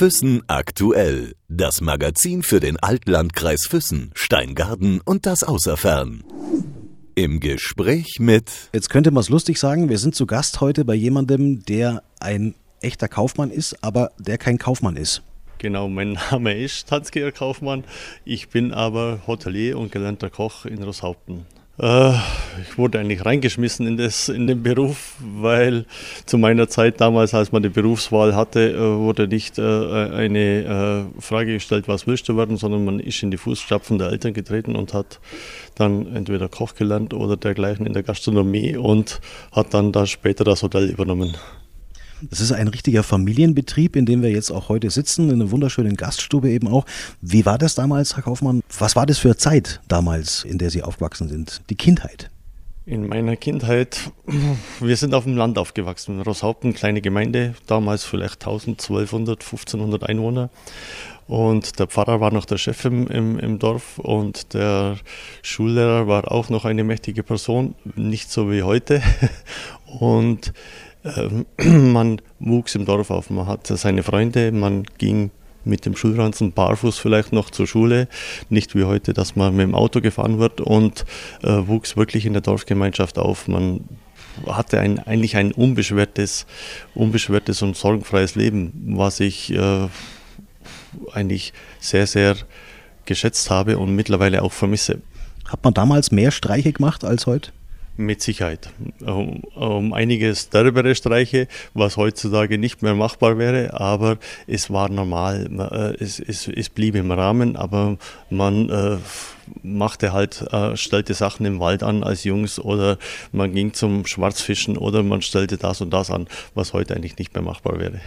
Füssen aktuell. Das Magazin für den Altlandkreis Füssen, Steingarten und das Außerfern. Im Gespräch mit. Jetzt könnte man es lustig sagen, wir sind zu Gast heute bei jemandem, der ein echter Kaufmann ist, aber der kein Kaufmann ist. Genau, mein Name ist Tanzgeher Kaufmann. Ich bin aber Hotelier und gelernter Koch in Rosshaupten. Äh, ich wurde eigentlich reingeschmissen in, das, in den Beruf, weil zu meiner Zeit damals, als man die Berufswahl hatte, äh, wurde nicht äh, eine Frage gestellt, was willst du werden, sondern man ist in die Fußstapfen der Eltern getreten und hat dann entweder Koch gelernt oder dergleichen in der Gastronomie und hat dann da später das Hotel übernommen. Das ist ein richtiger Familienbetrieb, in dem wir jetzt auch heute sitzen, in einer wunderschönen Gaststube eben auch. Wie war das damals, Herr Kaufmann? Was war das für eine Zeit damals, in der Sie aufgewachsen sind? Die Kindheit? In meiner Kindheit, wir sind auf dem Land aufgewachsen. Rosshaupten, kleine Gemeinde, damals vielleicht 1200, 1500 Einwohner. Und der Pfarrer war noch der Chef im, im, im, Dorf und der Schullehrer war auch noch eine mächtige Person, nicht so wie heute. Und man wuchs im Dorf auf, man hatte seine Freunde, man ging mit dem Schulranzen barfuß vielleicht noch zur Schule, nicht wie heute, dass man mit dem Auto gefahren wird und äh, wuchs wirklich in der Dorfgemeinschaft auf. Man hatte ein, eigentlich ein unbeschwertes, unbeschwertes und sorgenfreies Leben, was ich äh, eigentlich sehr, sehr geschätzt habe und mittlerweile auch vermisse. Hat man damals mehr Streiche gemacht als heute? Mit Sicherheit. Um, um einiges derbere Streiche, was heutzutage nicht mehr machbar wäre, aber es war normal. Äh, es, es, es blieb im Rahmen, aber man äh, machte halt, äh, stellte Sachen im Wald an als Jungs oder man ging zum Schwarzfischen oder man stellte das und das an, was heute eigentlich nicht mehr machbar wäre.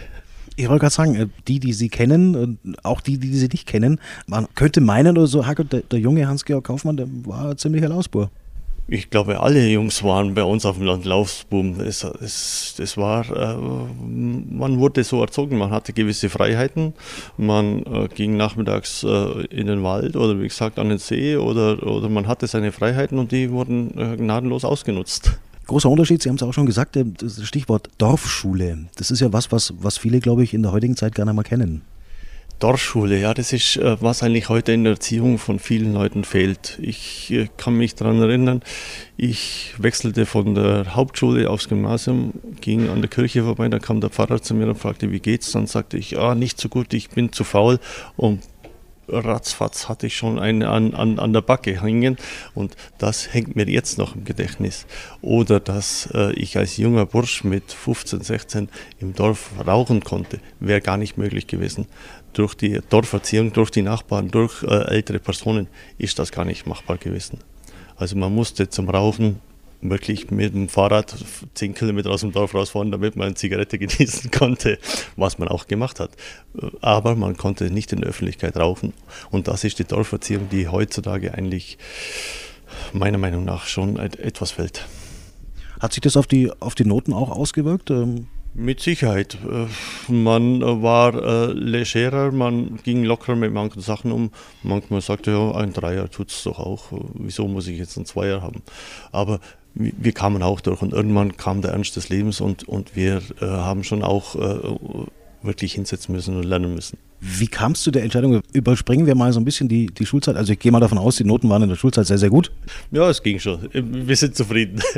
Ich wollte gerade sagen, äh, die, die Sie kennen, auch die, die Sie nicht kennen, man könnte meinen oder so, der, der junge Hans-Georg Kaufmann, der war ein ziemlicher Lausbur ich glaube, alle Jungs waren bei uns auf dem Land Laufsboom. Es, es, es war, äh, man wurde so erzogen, man hatte gewisse Freiheiten. Man äh, ging nachmittags äh, in den Wald oder wie gesagt an den See oder, oder man hatte seine Freiheiten und die wurden äh, gnadenlos ausgenutzt. Großer Unterschied, Sie haben es auch schon gesagt, äh, das Stichwort Dorfschule. Das ist ja was, was, was viele, glaube ich, in der heutigen Zeit gerne mal kennen. Dorfschule, ja, das ist, äh, was eigentlich heute in der Erziehung von vielen Leuten fehlt. Ich äh, kann mich daran erinnern, ich wechselte von der Hauptschule aufs Gymnasium, ging an der Kirche vorbei, da kam der Pfarrer zu mir und fragte, wie geht's? Dann sagte ich, ah, nicht so gut, ich bin zu faul, um ratzfatz hatte ich schon einen an, an, an der Backe hängen und das hängt mir jetzt noch im Gedächtnis. Oder dass äh, ich als junger Bursch mit 15, 16 im Dorf rauchen konnte, wäre gar nicht möglich gewesen. Durch die Dorferziehung, durch die Nachbarn, durch äh, ältere Personen ist das gar nicht machbar gewesen. Also man musste zum Rauchen wirklich mit dem Fahrrad zehn Kilometer aus dem Dorf rausfahren, damit man eine Zigarette genießen konnte, was man auch gemacht hat. Aber man konnte nicht in der Öffentlichkeit rauchen. Und das ist die Dorferziehung, die heutzutage eigentlich meiner Meinung nach schon etwas fällt. Hat sich das auf die, auf die Noten auch ausgewirkt? Mit Sicherheit. Äh, man war äh, legerer, man ging locker mit manchen Sachen um. Manchmal sagte ja, ein Dreier tut es doch auch. Wieso muss ich jetzt einen Zweier haben? Aber wir kamen auch durch und irgendwann kam der Ernst des Lebens und, und wir äh, haben schon auch äh, wirklich hinsetzen müssen und lernen müssen. Wie kamst du der Entscheidung? Überspringen wir mal so ein bisschen die, die Schulzeit. Also ich gehe mal davon aus, die Noten waren in der Schulzeit sehr, sehr gut. Ja, es ging schon. Wir sind zufrieden.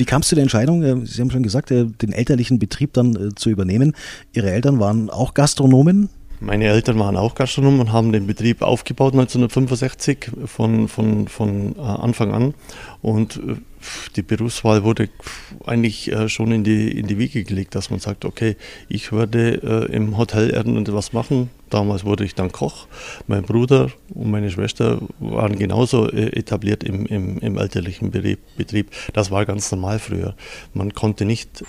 Wie kamst du der Entscheidung, äh, Sie haben schon gesagt, äh, den elterlichen Betrieb dann äh, zu übernehmen? Ihre Eltern waren auch Gastronomen? Meine Eltern waren auch Gastronomen und haben den Betrieb aufgebaut 1965 von, von, von Anfang an. Und die Berufswahl wurde eigentlich äh, schon in die, in die Wiege gelegt, dass man sagt, okay, ich werde äh, im Hotel irgendwas machen. Damals wurde ich dann Koch. Mein Bruder und meine Schwester waren genauso äh, etabliert im, im, im elterlichen Betrieb. Das war ganz normal früher. Man konnte nicht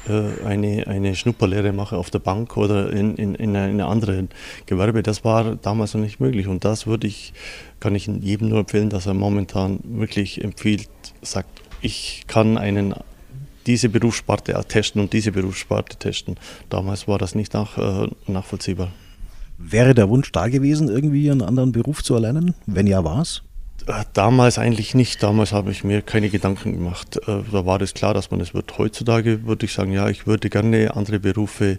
eine, eine Schnupperlehre machen auf der Bank oder in, in, in einem anderen Gewerbe. Das war damals noch nicht möglich. Und das würde ich, kann ich jedem nur empfehlen, dass er momentan wirklich empfiehlt, sagt, ich kann einen diese Berufssparte testen und diese Berufssparte testen. Damals war das nicht nach, äh, nachvollziehbar. Wäre der Wunsch da gewesen, irgendwie einen anderen Beruf zu erlernen? Wenn ja, war es? Äh, damals eigentlich nicht. Damals habe ich mir keine Gedanken gemacht. Äh, da war es klar, dass man es wird. Heutzutage würde ich sagen, ja, ich würde gerne andere Berufe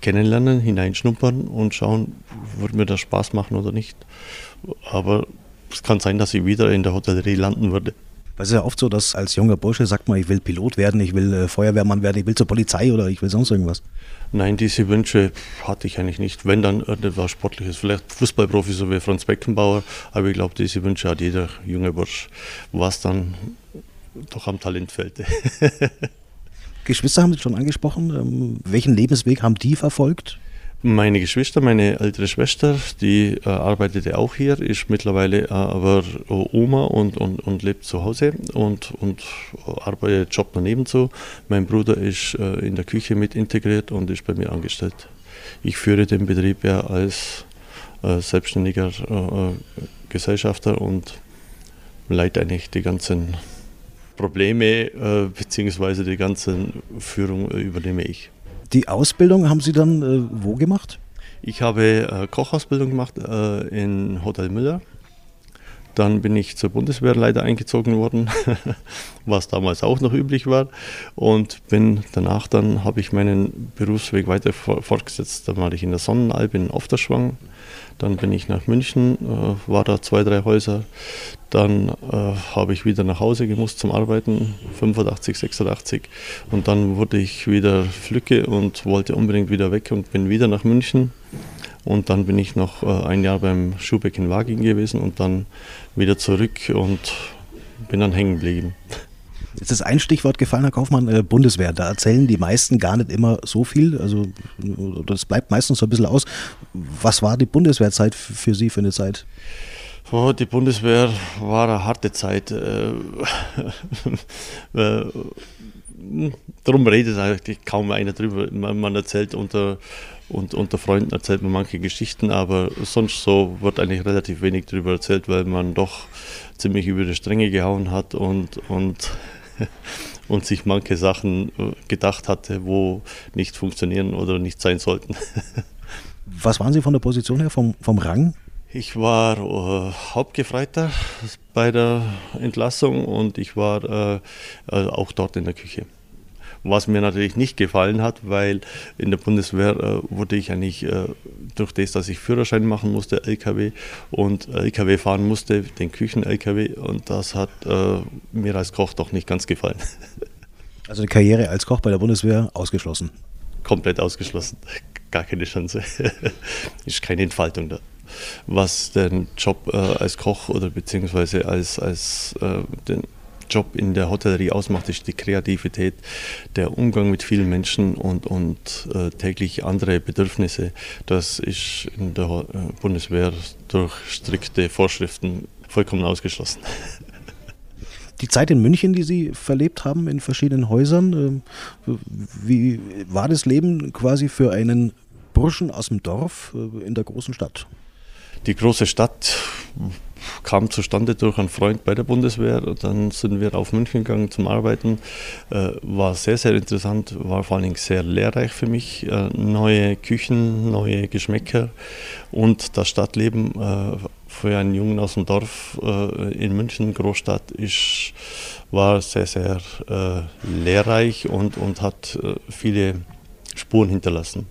kennenlernen, hineinschnuppern und schauen, würde mir das Spaß machen oder nicht. Aber es kann sein, dass ich wieder in der Hotellerie landen würde. Weil es ist ja oft so, dass als junger Bursche sagt man, ich will Pilot werden, ich will äh, Feuerwehrmann werden, ich will zur Polizei oder ich will sonst irgendwas. Nein, diese Wünsche hatte ich eigentlich nicht. Wenn dann irgendetwas Sportliches, vielleicht Fußballprofi, so wie Franz Beckenbauer, aber ich glaube, diese Wünsche hat jeder junge Bursch, was dann doch am Talent fehlte. Geschwister haben Sie schon angesprochen. Ähm, welchen Lebensweg haben die verfolgt? Meine Geschwister, meine ältere Schwester, die äh, arbeitete auch hier, ist mittlerweile äh, aber Oma und, und, und lebt zu Hause und, und arbeitet, Job daneben so. Mein Bruder ist äh, in der Küche mit integriert und ist bei mir angestellt. Ich führe den Betrieb ja als äh, selbstständiger äh, Gesellschafter und leite eigentlich die ganzen Probleme äh, bzw. die ganze Führung übernehme ich. Die Ausbildung haben Sie dann äh, wo gemacht? Ich habe äh, Kochausbildung gemacht äh, in Hotel Müller. Dann bin ich zur Bundeswehr leider eingezogen worden, was damals auch noch üblich war. Und bin danach dann habe ich meinen Berufsweg weiter fortgesetzt. Dann war ich in der Sonnenalb in Ofterschwang. Dann bin ich nach München, äh, war da zwei, drei Häuser. Dann äh, habe ich wieder nach Hause gemusst zum Arbeiten, 85, 86. Und dann wurde ich wieder Flücke und wollte unbedingt wieder weg und bin wieder nach München. Und dann bin ich noch äh, ein Jahr beim Schubeck in Waging gewesen und dann wieder zurück und bin dann hängen geblieben. Jetzt ist ein Stichwort gefallen, Herr Kaufmann, äh, Bundeswehr. Da erzählen die meisten gar nicht immer so viel. Also das bleibt meistens so ein bisschen aus. Was war die Bundeswehrzeit für Sie für eine Zeit? Oh, die Bundeswehr war eine harte Zeit. Äh, äh, darum redet eigentlich kaum einer drüber. Man, erzählt unter, und, unter Freunden erzählt man manche Geschichten, aber sonst so wird eigentlich relativ wenig darüber erzählt, weil man doch ziemlich über die Stränge gehauen hat und, und, und sich manche Sachen äh, gedacht hatte, wo nicht funktionieren oder nicht sein sollten. Was waren Sie von der Position her, vom, vom Rang? Ich war äh, Hauptgefreiter bei der Entlassung und ich war äh, also auch dort in der Küche. Was mir natürlich nicht gefallen hat, weil in der Bundeswehr äh, wurde ich eigentlich äh, durch das, dass ich Führerschein machen musste, LKW und LKW fahren musste, den Küchen-LKW und das hat äh, mir als Koch doch nicht ganz gefallen. Also die Karriere als Koch bei der Bundeswehr ausgeschlossen? Komplett ausgeschlossen. Gar keine Chance. Ist keine Entfaltung da was den Job äh, als Koch oder beziehungsweise als, als äh, den Job in der Hotellerie ausmacht, ist die Kreativität, der Umgang mit vielen Menschen und, und äh, täglich andere Bedürfnisse. Das ist in der äh, Bundeswehr durch strikte Vorschriften vollkommen ausgeschlossen. Die Zeit in München, die Sie verlebt haben in verschiedenen Häusern, äh, wie war das Leben quasi für einen Burschen aus dem Dorf äh, in der großen Stadt? Die große Stadt kam zustande durch einen Freund bei der Bundeswehr. Dann sind wir auf München gegangen zum Arbeiten. Äh, war sehr, sehr interessant, war vor allen Dingen sehr lehrreich für mich. Äh, neue Küchen, neue Geschmäcker und das Stadtleben äh, für einen Jungen aus dem Dorf in München, Großstadt, ist, war sehr, sehr lehrreich und, und hat viele Spuren hinterlassen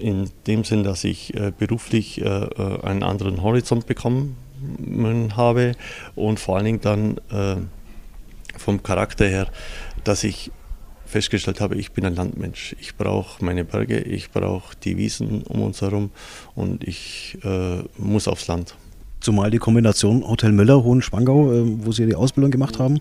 in dem Sinn, dass ich äh, beruflich äh, äh, einen anderen Horizont bekommen habe und vor allen Dingen dann äh, vom Charakter her, dass ich festgestellt habe, ich bin ein Landmensch. Ich brauche meine Berge, ich brauche die Wiesen um uns herum und ich äh, muss aufs Land. Zumal die Kombination Hotel Müller, Hohenschwangau, äh, wo Sie die Ausbildung gemacht haben,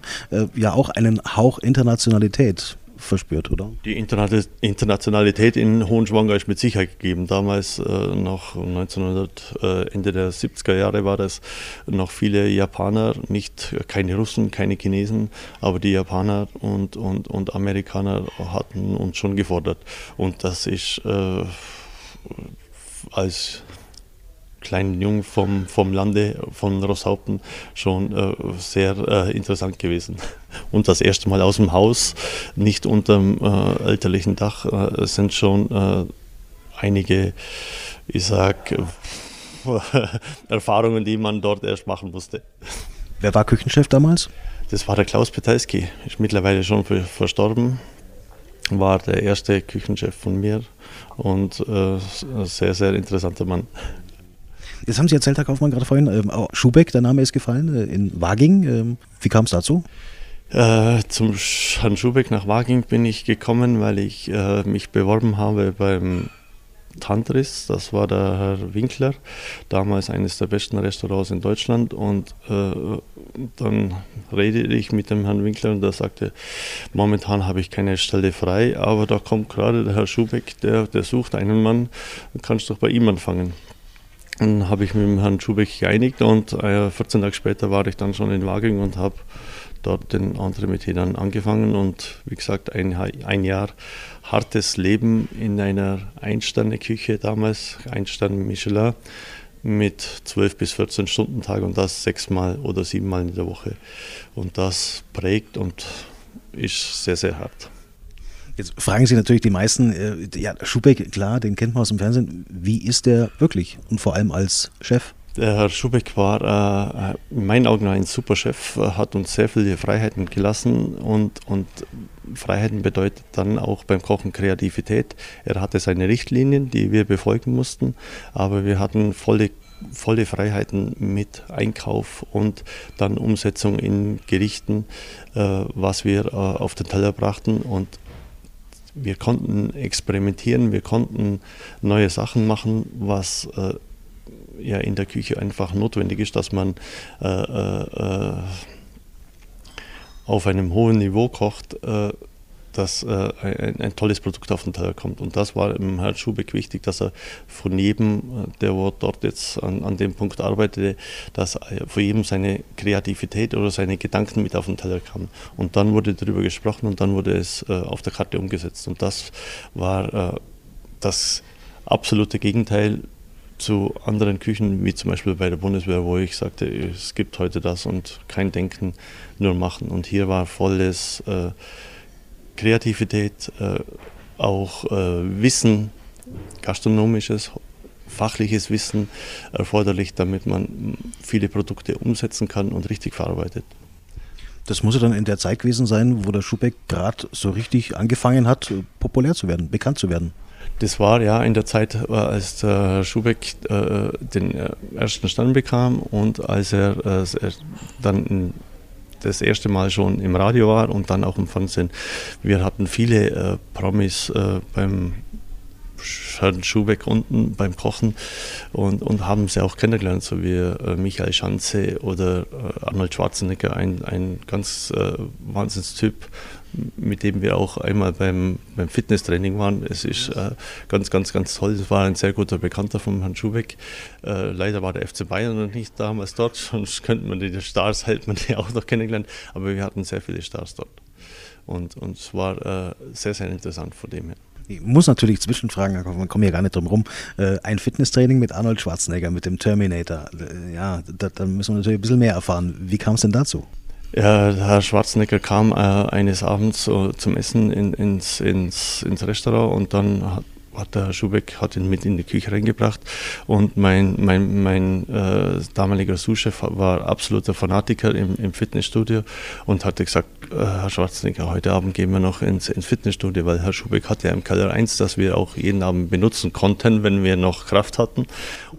ja auch einen Hauch Internationalität verspürt, oder? Die Internationalität in Hohenschwanger ist mit Sicherheit gegeben. Damals, äh, noch 1900, äh, Ende der 70er Jahre, war das noch viele Japaner, nicht keine Russen, keine Chinesen, aber die Japaner und, und, und Amerikaner hatten uns schon gefordert. Und das ist äh, als kleinen Jungen vom, vom Lande von Rosshaupten schon äh, sehr äh, interessant gewesen. Und das erste Mal aus dem Haus, nicht unter dem äh, elterlichen Dach, äh, sind schon äh, einige, ich sag, Erfahrungen, die man dort erst machen musste. Wer war Küchenchef damals? Das war der Klaus Petalski, ist mittlerweile schon verstorben. war der erste Küchenchef von mir und äh, ein sehr, sehr interessanter Mann. Jetzt haben Sie erzählt, Herr Kaufmann, gerade vorhin, ähm, Schubeck, der Name ist gefallen, äh, in Waging. Ähm, wie kam es dazu? Äh, zum Herrn Schubeck nach Waging bin ich gekommen, weil ich äh, mich beworben habe beim Tantris, das war der Herr Winkler, damals eines der besten Restaurants in Deutschland. Und äh, dann redete ich mit dem Herrn Winkler und der sagte, momentan habe ich keine Stelle frei, aber da kommt gerade der Herr Schubeck, der, der sucht einen Mann, kannst doch bei ihm anfangen. Dann habe ich mit dem Herrn Schubeck geeinigt und äh, 14 Tage später war ich dann schon in Waging und habe dort den Entremetier dann angefangen und wie gesagt ein, ein Jahr hartes Leben in einer Einsterne-Küche damals, Einstern Michelin mit 12 bis 14 Stunden Tag und das sechsmal oder siebenmal in der Woche. Und das prägt und ist sehr, sehr hart. Jetzt fragen sich natürlich die meisten, äh, ja, Schubeck, klar, den kennt man aus dem Fernsehen. Wie ist der wirklich und vor allem als Chef? Der Herr Schubeck war äh, in meinen Augen ein super Chef, hat uns sehr viele Freiheiten gelassen und, und Freiheiten bedeutet dann auch beim Kochen Kreativität. Er hatte seine Richtlinien, die wir befolgen mussten, aber wir hatten volle volle Freiheiten mit Einkauf und dann Umsetzung in Gerichten, äh, was wir äh, auf den Teller brachten und wir konnten experimentieren, wir konnten neue Sachen machen, was äh, ja in der Küche einfach notwendig ist, dass man äh, äh, auf einem hohen Niveau kocht, äh, dass äh, ein, ein, tolles Produkt auf den Teller kommt. Und das war im Herrn Schubeck wichtig, dass er von jedem, äh, der dort jetzt an, an dem Punkt arbeitete, dass von jedem seine Kreativität oder seine Gedanken mit auf den Teller kamen. Und dann wurde darüber gesprochen und dann wurde es äh, auf der Karte umgesetzt. Und das war äh, das absolute Gegenteil zu anderen Küchen, wie zum Beispiel bei der Bundeswehr, wo ich sagte, es gibt heute das und kein Denken, nur machen. Und hier war volles äh, Kreativität, äh, auch äh, Wissen, gastronomisches, fachliches Wissen erforderlich, damit man viele Produkte umsetzen kann und richtig verarbeitet. Das muss ja dann in der Zeit gewesen sein, wo der Schubeck gerade so richtig angefangen hat, populär zu werden, bekannt zu werden. Das war ja in der Zeit, äh, als der Schubeck äh, den äh, ersten Stand bekam und als er, dann das erste Mal schon im Radio war und dann auch im Fernsehen. Wir hatten viele Promis beim Herrn Schubeck unten beim Kochen und, und haben sie auch kennengelernt, so wie äh, Michael Schanze oder äh, Arnold Schwarzenegger, ein, ein ganz äh, Wahnsinnstyp, mit dem wir auch einmal beim, beim Fitnesstraining waren. Es ist äh, ganz, ganz, ganz toll. Es war ein sehr guter Bekannter von Herrn Schubeck. Äh, leider war der FC Bayern noch nicht damals dort, sonst könnten man die Stars halt man die auch noch kennengelernt. Aber wir hatten sehr viele Stars dort. Und, und es war äh, sehr, sehr interessant von dem her. Ich muss natürlich zwischenfragen, man kommt ja gar nicht drum rum. Äh, ein Fitnesstraining mit Arnold Schwarzenegger, mit dem Terminator. Äh, ja, da, da müssen wir natürlich ein bisschen mehr erfahren. Wie kam es denn dazu? Ja, Herr Schwarzenegger kam äh, eines Abends äh, zum Essen in, ins, ins, ins Restaurant und dann hat, hat der Herr Schubeck hat ihn mit in die Küche reingebracht und mein, mein, mein äh, damaliger Sous-Chef war absoluter Fanatiker im, im Fitnessstudio und hatte gesagt, äh, Herr Schwarzenegger, heute Abend gehen wir noch ins, ins Fitnessstudio, weil Herr Schubeck hatte ja im Keller 1, das wir auch jeden Abend benutzen konnten, wenn wir noch Kraft hatten.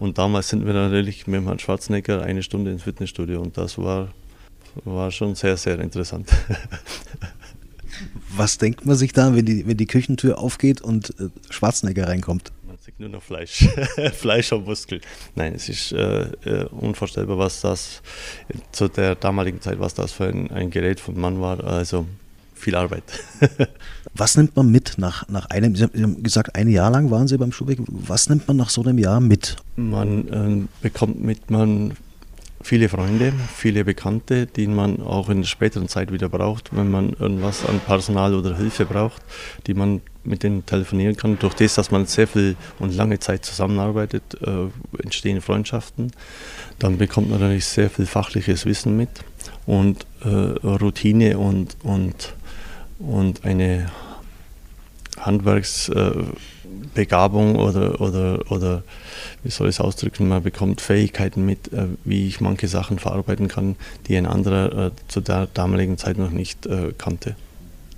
Und damals sind wir natürlich mit Herrn Schwarzenegger eine Stunde ins Fitnessstudio und das war war schon sehr, sehr interessant. Was denkt man sich da, wenn die, wenn die Küchentür aufgeht und äh, Schwarzenegger reinkommt? Man sieht nur noch Fleisch, Fleisch und Muskel. Nein, es ist äh, äh, unvorstellbar, was das zu der damaligen Zeit, was das für ein, ein Gerät von Mann war. Also viel Arbeit. was nimmt man mit nach, nach einem, Sie haben gesagt, ein Jahr lang waren Sie beim Schubeck. Was nimmt man nach so einem Jahr mit? Man äh, bekommt mit, man viele Freunde, viele Bekannte, die man auch in der späteren Zeit wieder braucht, wenn man irgendwas an Personal oder Hilfe braucht, die man mit denen telefonieren kann. Durch das, dass man sehr viel und lange Zeit zusammenarbeitet, äh, entstehen Freundschaften. Dann bekommt man natürlich sehr viel fachliches Wissen mit und äh, Routine und, und, und eine Handwerksbegabung oder, oder, oder wie soll ich es ausdrücken, man bekommt Fähigkeiten mit, äh, wie ich manche Sachen verarbeiten kann, die ein anderer äh, zu der damaligen Zeit noch nicht äh, kannte.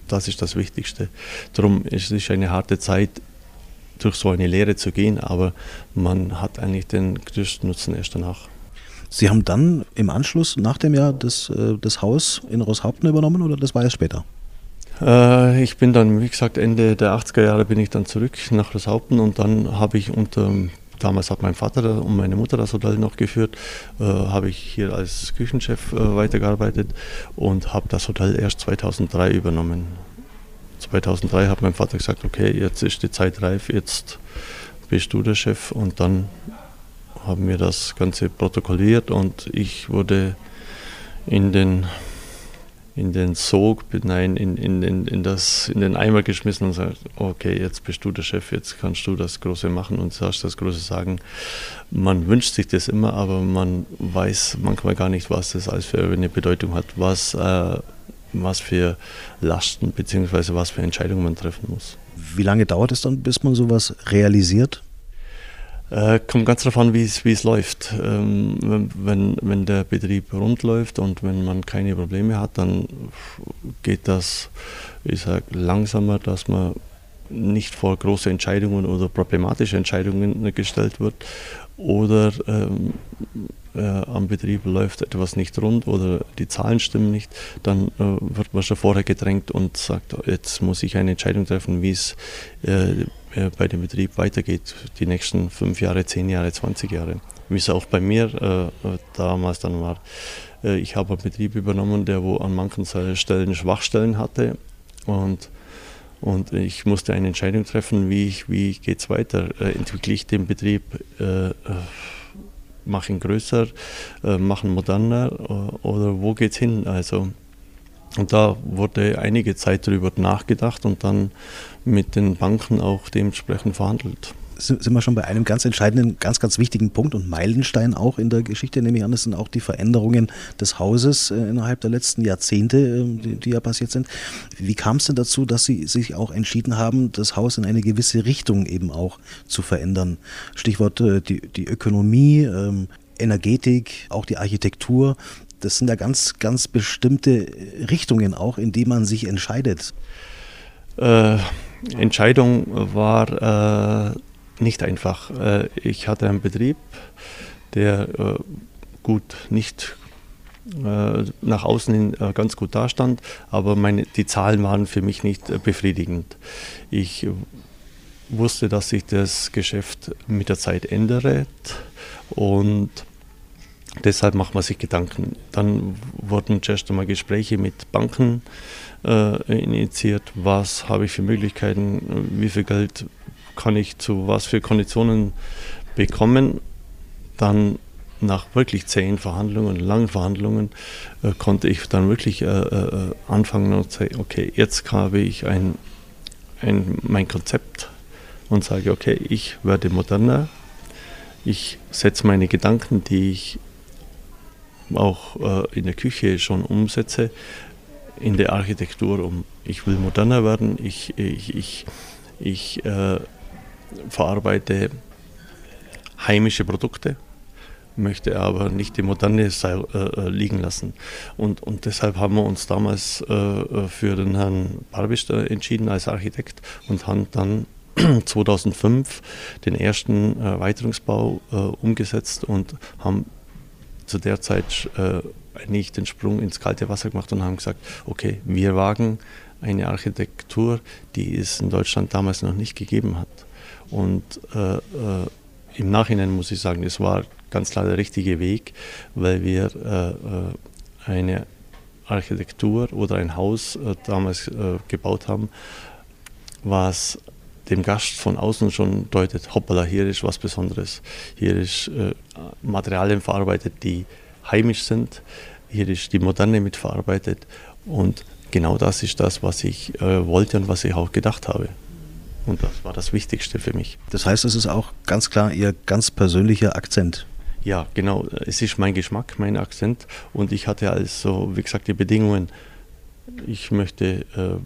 das ist das Wichtigste. Darum ist es eine harte Zeit, durch so eine Lehre zu gehen, aber man hat eigentlich den größten Nutzen erst danach. Sie haben dann im Anschluss nach dem Jahr das, äh, das Haus in Rosshaupten übernommen oder das war erst später? Äh, ich bin dann, wie gesagt, Ende der 80er Jahre bin ich dann zurück nach Rosshaupten und dann habe ich unter, damals hat mein Vater und meine Mutter das Hotel noch geführt, äh, habe ich hier als Küchenchef äh, weitergearbeitet und habe das Hotel erst 2003 übernommen. 2003 hat mein Vater gesagt, okay, jetzt ist die Zeit reif, jetzt bist du der Chef und dann haben wir das Ganze protokolliert und ich wurde in den, in den Sog, nein, in, in, in, in, das, in den Eimer geschmissen und gesagt, okay, jetzt bist du der Chef, jetzt kannst du das Große machen und sagst das Große sagen. Man wünscht sich das immer, aber man weiß manchmal gar nicht, was das alles für eine Bedeutung hat, was, äh, was für Lasten bzw. was für Entscheidungen man treffen muss. Wie lange dauert es dann, bis man sowas realisiert? Äh, kommt ganz darauf an, wie es läuft. Ähm, wenn, wenn der Betrieb rund läuft und wenn man keine Probleme hat, dann geht das, ich sag, langsamer, dass man nicht vor große Entscheidungen oder problematische Entscheidungen gestellt wird. Oder ähm, äh, am Betrieb läuft etwas nicht rund oder die Zahlen stimmen nicht, dann äh, wird man schon vorher gedrängt und sagt, jetzt muss ich eine Entscheidung treffen, wie es äh, bei dem Betrieb weitergeht, die nächsten fünf Jahre, zehn Jahre, 20 Jahre. Wie es auch bei mir äh, damals dann war. Äh, ich habe einen Betrieb übernommen, der wo an manchen Stellen Schwachstellen hatte und und ich musste eine Entscheidung treffen, wie, wie geht es weiter. Äh, entwickle ich den Betrieb, äh, äh mache ihn größer, äh, mache ihn moderner oder wo geht es hin? Also und da wurde einige Zeit darüber nachgedacht und dann mit den Banken auch dementsprechend verhandelt. Sind wir schon bei einem ganz entscheidenden, ganz, ganz wichtigen Punkt und Meilenstein auch in der Geschichte, nehme ich an, das sind auch die Veränderungen des Hauses äh, innerhalb der letzten Jahrzehnte, äh, die, die ja passiert sind. Wie kam es denn dazu, dass Sie sich auch entschieden haben, das Haus in eine gewisse Richtung eben auch zu verändern? Stichwort äh, die, die Ökonomie, ähm, Energetik, auch die Architektur. Das sind ja ganz, ganz bestimmte Richtungen auch, in die man sich entscheidet. Äh, Entscheidung war äh, nicht einfach. Äh, ich hatte einen Betrieb, der äh, gut nicht äh, nach außen hin äh, ganz gut dastand, aber meine, die Zahlen waren für mich nicht befriedigend. Ich wusste, dass sich das Geschäft mit der Zeit ändert und Deshalb macht man sich Gedanken. Dann wurden zuerst einmal Gespräche mit Banken äh, initiiert. Was habe ich für Möglichkeiten? Wie viel Geld kann ich zu was für Konditionen bekommen? Dann nach wirklich zehn Verhandlungen, langen Verhandlungen, äh, konnte ich dann wirklich äh, äh anfangen und sagen, okay, jetzt habe ich ein, ein, mein Konzept und sage, okay, ich werde moderner, ich setze meine Gedanken, die ich auch äh, in der Küche schon umsetze, in der Architektur um. Ich will moderner werden, ich, ich, ich, ich äh, verarbeite heimische Produkte, möchte aber nicht die moderne äh, äh, liegen lassen. Und, und deshalb haben wir uns damals äh, äh für den Herrn Barbisch entschieden als Architekt und haben dann 2005 den ersten Erweiterungsbau umgesetzt und haben zu der Zeit äh, nicht den Sprung ins kalte Wasser gemacht und haben gesagt, okay, wir wagen eine Architektur, die es in Deutschland damals noch nicht gegeben hat. Und äh, äh, im Nachhinein muss ich sagen, es war ganz klar der richtige Weg, weil wir äh, äh eine Architektur oder ein Haus äh, damals gebaut haben, was dem Gast von außen schon deutet, hoppala, hier ist was Besonderes. Hier ist äh, Materialien verarbeitet, die heimisch sind. Hier ist die Moderne mitverarbeitet. Und genau das ist das, was ich äh, wollte und was ich auch gedacht habe. Und das war das Wichtigste für mich. Das heißt, es ist auch ganz klar Ihr ganz persönlicher Akzent. Ja, genau. Es ist mein Geschmack, mein Akzent. Und ich hatte also, wie gesagt, die Bedingungen. Ich möchte äh,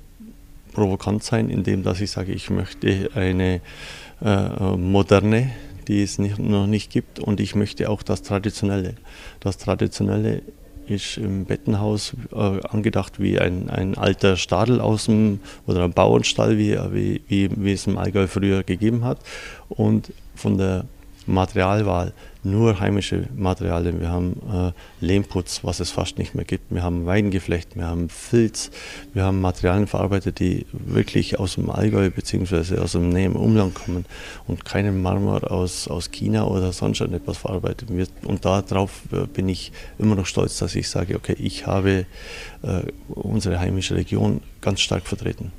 provokant sein, indem dass ich sage, ich möchte eine äh, moderne, die es nicht, noch nicht gibt, und ich möchte auch das Traditionelle. Das Traditionelle ist im Bettenhaus äh, angedacht wie ein, ein alter Stadel aus dem oder ein Bauernstall, wie, wie, wie, wie es im Allgäu früher gegeben hat. Und von der Materialwahl nur heimische Materialien. Wir haben äh, Lehmputz, was es fast nicht mehr gibt. Wir haben Weidengeflecht, wir haben Filz, wir haben Materialien verarbeitet, die wirklich aus dem Allgäu bzw. aus dem näheren Umland kommen und keinen Marmor aus, aus China oder sonst etwas verarbeitet wird. Und darauf äh, bin ich immer noch stolz, dass ich sage, okay, ich habe äh, unsere heimische Region ganz stark vertreten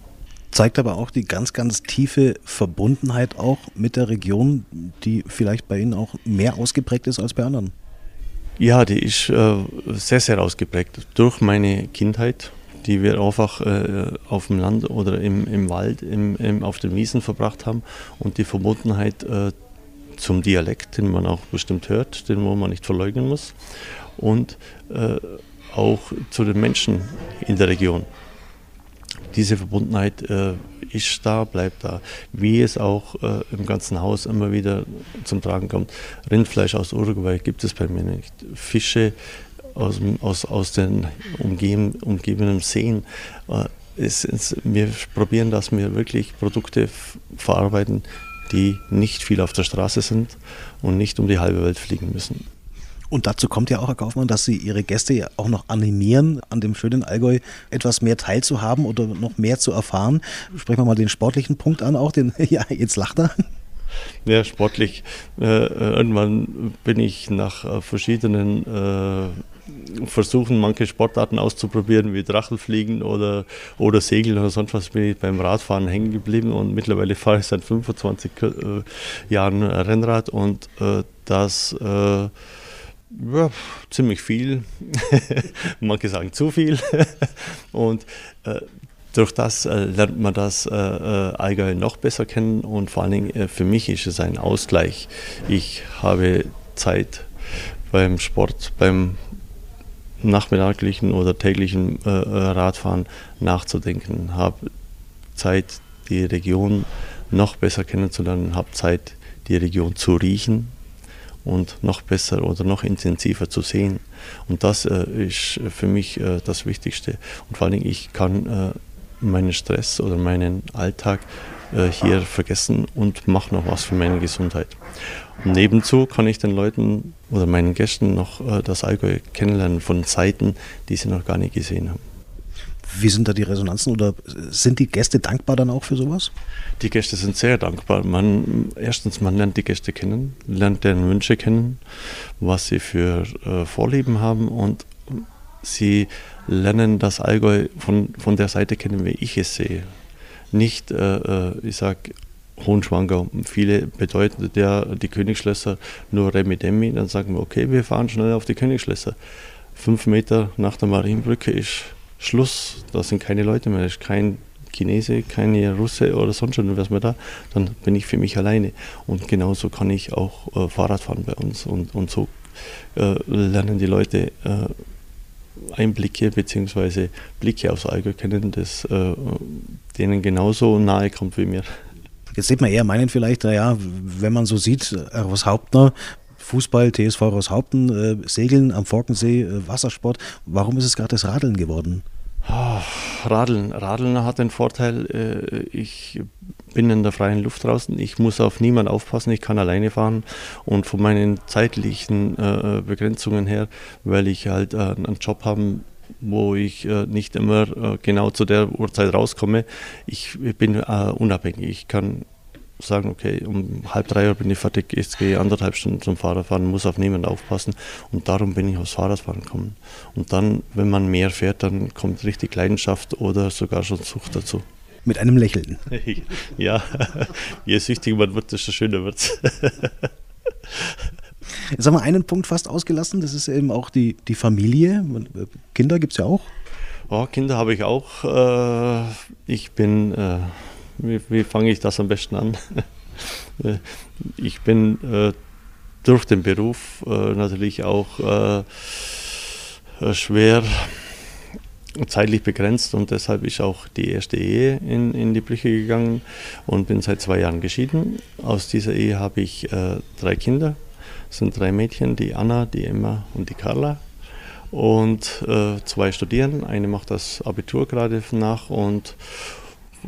zeigt aber auch die ganz, ganz tiefe Verbundenheit auch mit der Region, die vielleicht bei Ihnen auch mehr ausgeprägt ist als bei anderen. Ja, die ist äh, sehr, sehr ausgeprägt durch meine Kindheit, die wir einfach äh, auf dem Land oder im, im Wald, im, im, auf den Wiesen verbracht haben und die Verbundenheit äh, zum Dialekt, den man auch bestimmt hört, den man nicht verleugnen muss und äh, auch zu den Menschen in der Region diese Verbundenheit äh, ist da, bleibt da. Wie es auch äh, im ganzen Haus immer wieder zum Tragen kommt. Rindfleisch aus Uruguay gibt es bei mir nicht. Fische aus, aus, aus den umgeben, umgebenden Seen. Äh, es, es, wir probieren, dass wir wirklich Produkte verarbeiten, die nicht viel auf der Straße sind und nicht um die halbe Welt fliegen müssen. Und dazu kommt ja auch, Herr Kaufmann, dass Sie Ihre Gäste ja auch noch animieren, an dem schönen Allgäu etwas mehr teilzuhaben oder noch mehr zu erfahren. Sprechen wir mal den sportlichen Punkt an, auch den, ja, jetzt lacht er. Ja, sportlich. Äh, irgendwann bin ich nach äh, verschiedenen äh, Versuchen, manche Sportarten auszuprobieren, wie Drachelfliegen oder, oder Segeln oder sonst was, bin ich beim Radfahren hängen geblieben und mittlerweile fahre ich seit 25 äh, Jahren Rennrad und äh, das ja, ziemlich viel, manche sagen zu viel. und äh, durch das äh, lernt man das äh, äh, Allgäu noch besser kennen. Und vor allen Dingen äh, für mich ist es ein Ausgleich. Ich habe Zeit beim Sport, beim nachmittaglichen oder täglichen äh, Radfahren nachzudenken, habe Zeit, die Region noch besser kennenzulernen, habe Zeit, die Region zu riechen, und noch besser oder noch intensiver zu sehen. Und das äh, ist für mich äh, das Wichtigste. Und vor Dingen, ich kann äh, meinen Stress oder meinen Alltag äh, hier vergessen und mache noch was für meine Gesundheit. Und nebenzu kann ich den Leuten oder meinen Gästen noch äh, das Allgäu kennenlernen von Seiten, die sie noch gar nicht gesehen haben. Wie sind da die Resonanzen oder sind die Gäste dankbar dann auch für sowas? Die Gäste sind sehr dankbar. Man, erstens, man lernt die Gäste kennen, lernt deren Wünsche kennen, was sie für äh, Vorlieben haben und sie lernen das Allgäu von, von der Seite kennen, wie ich es sehe. Nicht, äh, äh ich sage, Hohenschwangau. Viele bedeuten ja die Königsschlösser nur Remi Demi. Dann sagen wir, okay, wir fahren schnell auf die Königsschlösser. Fünf Meter nach der Marienbrücke ist Schluss, da sind keine Leute mehr, da ist kein Chinese, keine Russe oder sonst was mehr da, dann bin ich für mich alleine. Und genauso kann ich auch äh, Fahrrad fahren bei uns. Und, und so äh, lernen die Leute äh, Einblicke bzw. Blicke aufs Allgäu kennen, das äh, denen genauso nahe kommt wie mir. Jetzt sieht man eher meinen vielleicht, naja, wenn man so sieht, Ross Hauptner, Fußball, TSV Rosshaupten, äh, Segeln am Forkensee, äh, Wassersport. Warum ist es gerade das Radeln geworden? Oh, Radeln. Radeln hat den Vorteil, äh, ich bin in der freien Luft draußen, ich muss auf niemanden aufpassen, ich kann alleine fahren und von meinen zeitlichen äh, Begrenzungen her, weil ich halt äh, einen Job habe, wo ich nicht immer genau zu der Uhrzeit rauskomme, ich bin unabhängig. Ich kann sagen, okay, um halb drei Uhr bin ich fertig, jetzt gehe ich anderthalb Stunden zum Fahrradfahren, muss auf niemanden aufpassen und darum bin ich aufs Fahrradfahren gekommen. Und dann, wenn man mehr fährt, dann kommt richtig Leidenschaft oder sogar schon Sucht dazu. Mit einem Lächeln. ja, je süchtiger man wird, desto schöner wird es. Jetzt haben wir einen Punkt fast ausgelassen, das ist eben auch die, die Familie. Kinder gibt es ja auch. Oh, Kinder habe ich auch. Äh, ich bin äh, wie, wie fange ich das am besten an? ich bin äh, durch den Beruf äh, natürlich auch äh, schwer zeitlich begrenzt und deshalb ist auch die erste Ehe in, in die Brüche gegangen und bin seit zwei Jahren geschieden. Aus dieser Ehe habe ich äh, drei Kinder, das sind drei Mädchen, die Anna, die Emma und die Carla. und äh, zwei studieren. Eine macht das Abitur gerade nach und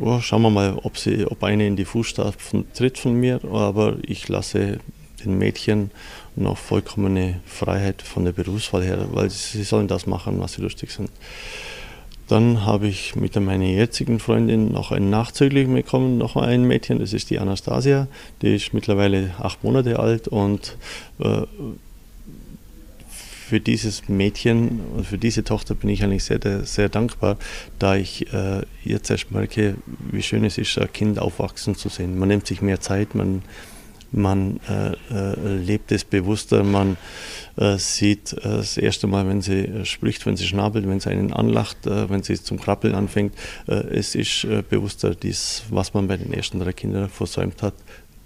oh, schauen wir mal, ob, sie, ob eine in die Fußstapfen tritt von mir. Aber ich lasse den Mädchen noch vollkommene Freiheit von der Berufswahl her, weil sie sollen das machen, was sie lustig sind. Dann habe ich mit meiner jetzigen Freundin noch einen Nachzüglichen bekommen, noch ein Mädchen, das ist die Anastasia, die ist mittlerweile acht Monate alt und äh, für dieses Mädchen und für diese Tochter bin ich eigentlich sehr, sehr dankbar, da ich äh, jetzt erst merke, wie schön es ist, ein Kind aufwachsen zu sehen. Man nimmt sich mehr Zeit, man man äh, äh, lebt es bewusster, man äh, sieht äh, das erste Mal, wenn sie äh, spricht, wenn sie schnabelt, wenn sie einen anlacht, äh, wenn sie zum Krabbeln anfängt. es ist bewusster, dies, was man bei den ersten drei Kindern versäumt hat,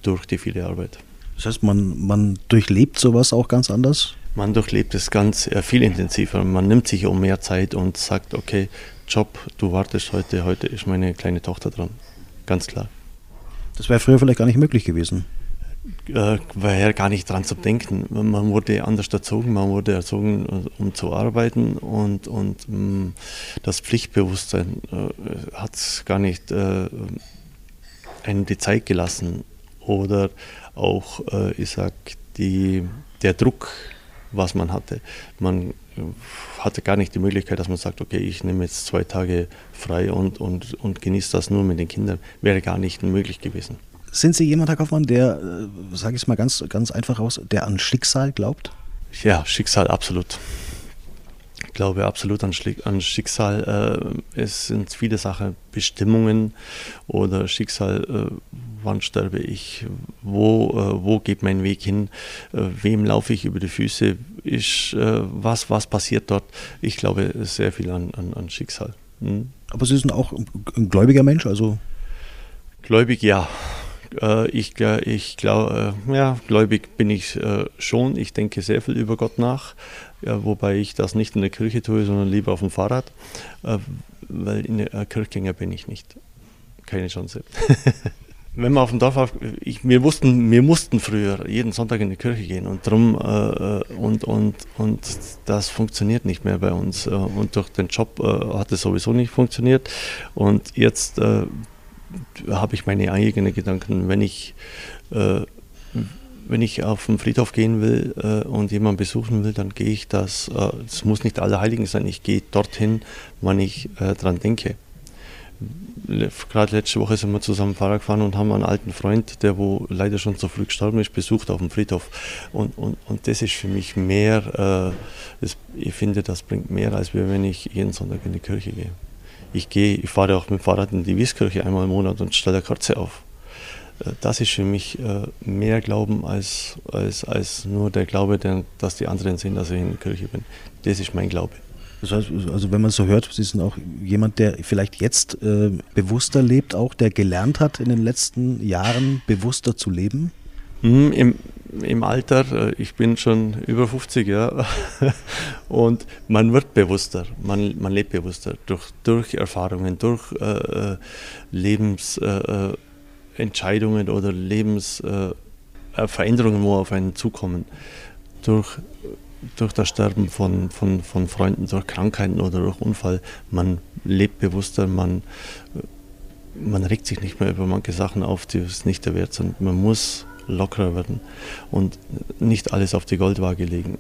durch die viele Arbeit. Das heißt, man, man durchlebt sowas auch ganz anders? Man durchlebt es ganz viel intensiver. Man nimmt sich um mehr Zeit und sagt, okay, Job, du wartest heute, heute ist meine kleine Tochter dran. Ganz klar. Das wäre früher vielleicht gar nicht möglich gewesen äh, war ja gar nicht dran zu denken. Man wurde anders erzogen, man wurde erzogen, äh, um zu arbeiten und, und mh, mm, das Pflichtbewusstsein äh, hat es gar nicht äh, einem die Zeit gelassen. Oder auch, äh, ich sag, die, der Druck, was man hatte. Man äh, hatte gar nicht die Möglichkeit, dass man sagt, okay, ich nehme jetzt zwei Tage frei und, und, und genieße das nur mit den Kindern. Wäre gar nicht möglich gewesen. Sind Sie jemand, Herr Kaufmann, der, äh, sage ich es mal ganz, ganz einfach aus, der an Schicksal glaubt? Ja, Schicksal absolut. Ich glaube absolut an, Schicksal. Äh, es sind viele Sachen, Bestimmungen oder Schicksal. Wann sterbe ich? Wo, äh, wo geht mein Weg hin? Äh, wem laufe ich über die Füße? Ist, äh, was, was passiert dort? Ich glaube sehr viel an, an, an Schicksal. Hm? Aber Sie sind auch ein gläubiger Mensch, also? Gläubig, ja. Äh, ich ich glaube, äh, ja, gläubig bin ich äh, schon. Ich denke sehr viel über Gott nach, wobei ich das nicht in der Kirche tue, sondern lieber auf dem Fahrrad, weil in der Kirchgänger bin ich nicht. Keine Chance. Wenn man auf dem Dorf, auf, ich, wir, wussten, wir mussten früher jeden Sonntag in die Kirche gehen und drum äh, und, und, und das funktioniert nicht mehr bei uns. Und durch den Job äh, hat es sowieso nicht funktioniert. Und jetzt äh, habe ich meine eigenen Gedanken. Wenn ich, äh, wenn ich auf den Friedhof gehen will äh, und jemanden besuchen will, dann gehe ich das. Es äh, muss nicht Allerheiligen sein. Ich gehe dorthin, wann ich äh, dran denke. Gerade letzte Woche sind wir zusammen Fahrrad gefahren und haben einen alten Freund, der wo leider schon zu früh gestorben ist, besucht auf dem Friedhof. Und, und, und das ist für mich mehr, äh, das, ich finde, das bringt mehr, als wenn ich jeden Sonntag in die Kirche gehe ich gehe, ich fahre auch mit dem Fahrrad in die Wieskirche einmal im Monat und stelle eine Kerze auf. Äh, das ist für mich äh, mehr Glauben als, als, als nur der Glaube, dass die anderen sehen, dass ich in der Kirche bin. Das ist mein Glaube. Das heißt, also wenn man so hört, Sie sind auch jemand, der vielleicht jetzt äh, bewusster lebt, auch der gelernt hat, in den letzten Jahren bewusster zu leben? Mhm, Im, Im Alter, äh, ich bin schon über 50 Jahre und man wird bewusster, man, man lebt bewusster durch, durch Erfahrungen, durch äh, äh Lebensentscheidungen äh, oder Lebensveränderungen, wo auf einen zukommen, durch, durch das Sterben von, von, von Freunden, durch Krankheiten oder durch Unfall. Man lebt bewusster, man, man regt sich nicht mehr über manche Sachen auf, die es nicht der Wert sind. Man muss lockerer werden und nicht alles auf die Goldwaage legen.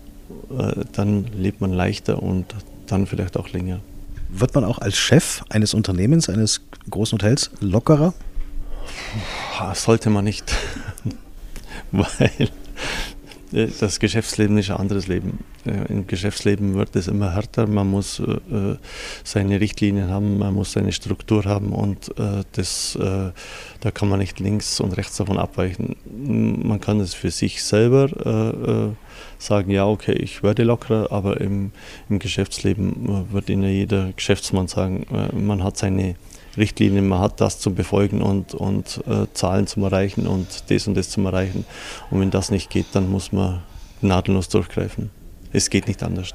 Äh, dann lebt man leichter und dann vielleicht auch länger. Wird man auch als Chef eines Unternehmens, eines großen Hotels lockerer? Sollte man nicht, weil das Geschäftsleben ist ein anderes Leben. Äh, Im Geschäftsleben wird es immer härter. Man muss äh, seine Richtlinien haben, man muss seine Struktur haben und das, da kann man nicht links und rechts davon abweichen. Man kann es für sich selber sagen, ja, okay, ich werde lockerer, aber im, im Geschäftsleben wird Ihnen jeder Geschäftsmann sagen, man hat seine Richtlinien, man hat das zu befolgen und, und äh, Zahlen zu erreichen und das und das zu erreichen. Und wenn das nicht geht, dann muss man nadellos durchgreifen. Es geht nicht anders.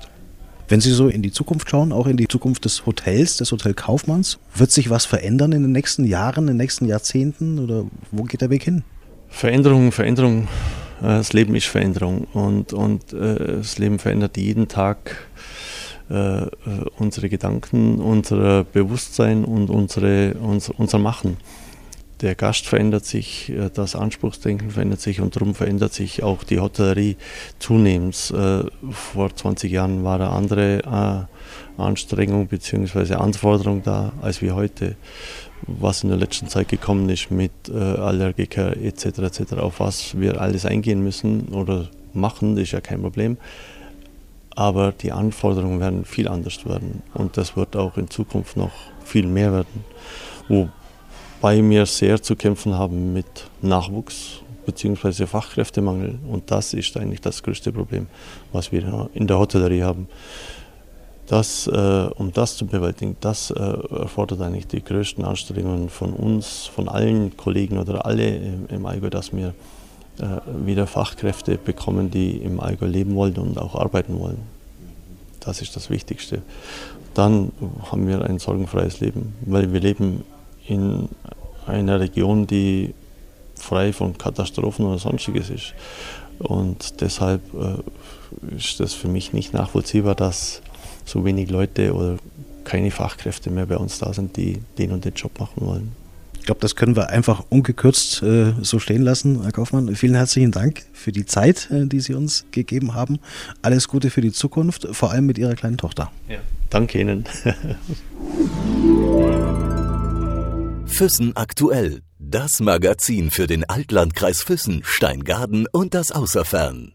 Wenn Sie so in die Zukunft schauen, auch in die Zukunft des Hotels, des Hotel Kaufmanns, wird sich was verändern in den nächsten Jahren, in den nächsten Jahrzehnten oder wo geht der Weg hin? Veränderung, Veränderung. Äh, das Leben ist Veränderung und, und äh, das Leben verändert jeden Tag äh, unsere Gedanken, unser Bewusstsein und unsere, uns, unser Machen. Der Gast verändert sich, äh, das Anspruchsdenken verändert sich und darum verändert sich auch die Hotellerie zunehmend. Äh, vor 20 Jahren war eine andere Anstrengung bzw. Anforderung da als wie heute was in der letzten Zeit gekommen ist mit äh, Allergiker etc. etc. auf was wir alles eingehen müssen oder machen, ist ja kein Problem. Aber die Anforderungen werden viel anders werden und das wird auch in Zukunft noch viel mehr werden. Wobei wir sehr zu kämpfen haben mit Nachwuchs bzw. Fachkräftemangel und das ist eigentlich das größte Problem, was wir in der Hotellerie haben. Das, äh, um das zu bewältigen, das äh, erfordert eigentlich die größten Anstrengungen von uns, von allen Kollegen oder alle im, im Allgäu, dass wir wieder Fachkräfte bekommen, die im Allgäu leben wollen und auch arbeiten wollen. Das ist das Wichtigste. Dann haben wir ein sorgenfreies Leben, weil wir leben in einer Region, die frei von Katastrophen oder sonstiges ist. Und deshalb äh, ist das für mich nicht nachvollziehbar, dass so wenig Leute oder keine Fachkräfte mehr bei uns da sind, die den und den Job machen wollen. Ich glaube, das können wir einfach ungekürzt äh, so stehen lassen, Herr Kaufmann. Vielen herzlichen Dank für die Zeit, äh, die Sie uns gegeben haben. Alles Gute für die Zukunft, vor allem mit Ihrer kleinen Tochter. Ja, danke Ihnen. Füssen aktuell. Das Magazin für den Altlandkreis Füssen, Steingaden und das Außerfern.